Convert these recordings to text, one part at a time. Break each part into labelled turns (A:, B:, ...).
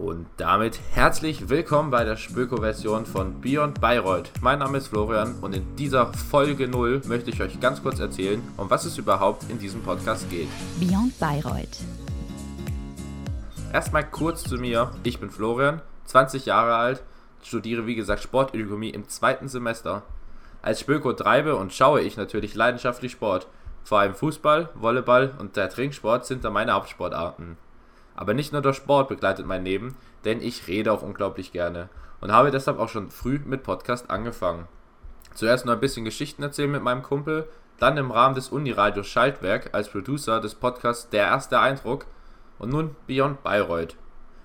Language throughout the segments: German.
A: Und damit herzlich willkommen bei der Spöko-Version von Beyond Bayreuth. Mein Name ist Florian und in dieser Folge 0 möchte ich euch ganz kurz erzählen, um was es überhaupt in diesem Podcast geht.
B: Beyond Bayreuth.
A: Erstmal kurz zu mir. Ich bin Florian, 20 Jahre alt, studiere wie gesagt Sportökonomie im zweiten Semester. Als Spöko treibe und schaue ich natürlich leidenschaftlich Sport. Vor allem Fußball, Volleyball und der Trinksport sind da meine Hauptsportarten. Aber nicht nur der Sport begleitet mein Leben, denn ich rede auch unglaublich gerne und habe deshalb auch schon früh mit Podcast angefangen. Zuerst nur ein bisschen Geschichten erzählen mit meinem Kumpel, dann im Rahmen des Uniradios Schaltwerk als Producer des Podcasts Der erste Eindruck und nun Beyond Bayreuth.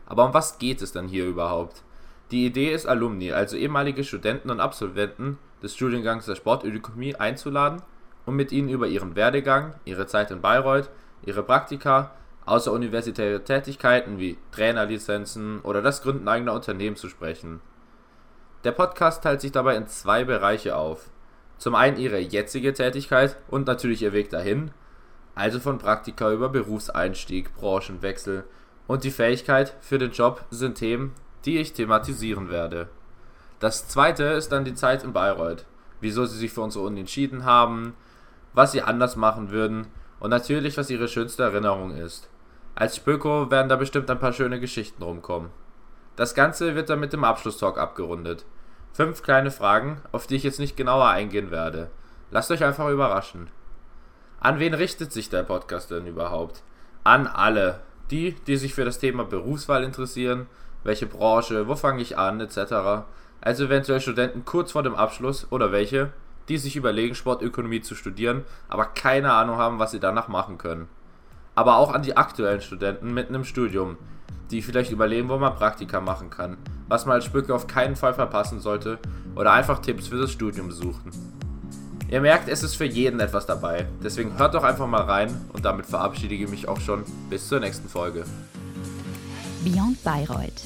A: Aber um was geht es dann hier überhaupt? Die Idee ist Alumni, also ehemalige Studenten und Absolventen des Studiengangs der Sportökonomie einzuladen und mit ihnen über ihren Werdegang, ihre Zeit in Bayreuth, ihre Praktika außeruniversitäre Tätigkeiten wie Trainerlizenzen oder das Gründen eigener Unternehmen zu sprechen. Der Podcast teilt sich dabei in zwei Bereiche auf. Zum einen ihre jetzige Tätigkeit und natürlich ihr Weg dahin, also von Praktika über Berufseinstieg, Branchenwechsel und die Fähigkeit für den Job sind Themen, die ich thematisieren werde. Das zweite ist dann die Zeit in Bayreuth, wieso sie sich für unsere Uni entschieden haben, was sie anders machen würden und natürlich, was ihre schönste Erinnerung ist. Als Spöko werden da bestimmt ein paar schöne Geschichten rumkommen. Das Ganze wird dann mit dem Abschlusstalk abgerundet. Fünf kleine Fragen, auf die ich jetzt nicht genauer eingehen werde. Lasst euch einfach überraschen. An wen richtet sich der Podcast denn überhaupt? An alle. Die, die sich für das Thema Berufswahl interessieren, welche Branche, wo fange ich an, etc. Also eventuell Studenten kurz vor dem Abschluss oder welche, die sich überlegen, Sportökonomie zu studieren, aber keine Ahnung haben, was sie danach machen können aber auch an die aktuellen Studenten mitten im Studium, die vielleicht überlegen, wo man Praktika machen kann, was man als Spücke auf keinen Fall verpassen sollte oder einfach Tipps für das Studium suchen. Ihr merkt, es ist für jeden etwas dabei, deswegen hört doch einfach mal rein und damit verabschiede ich mich auch schon bis zur nächsten Folge.
B: Beyond Bayreuth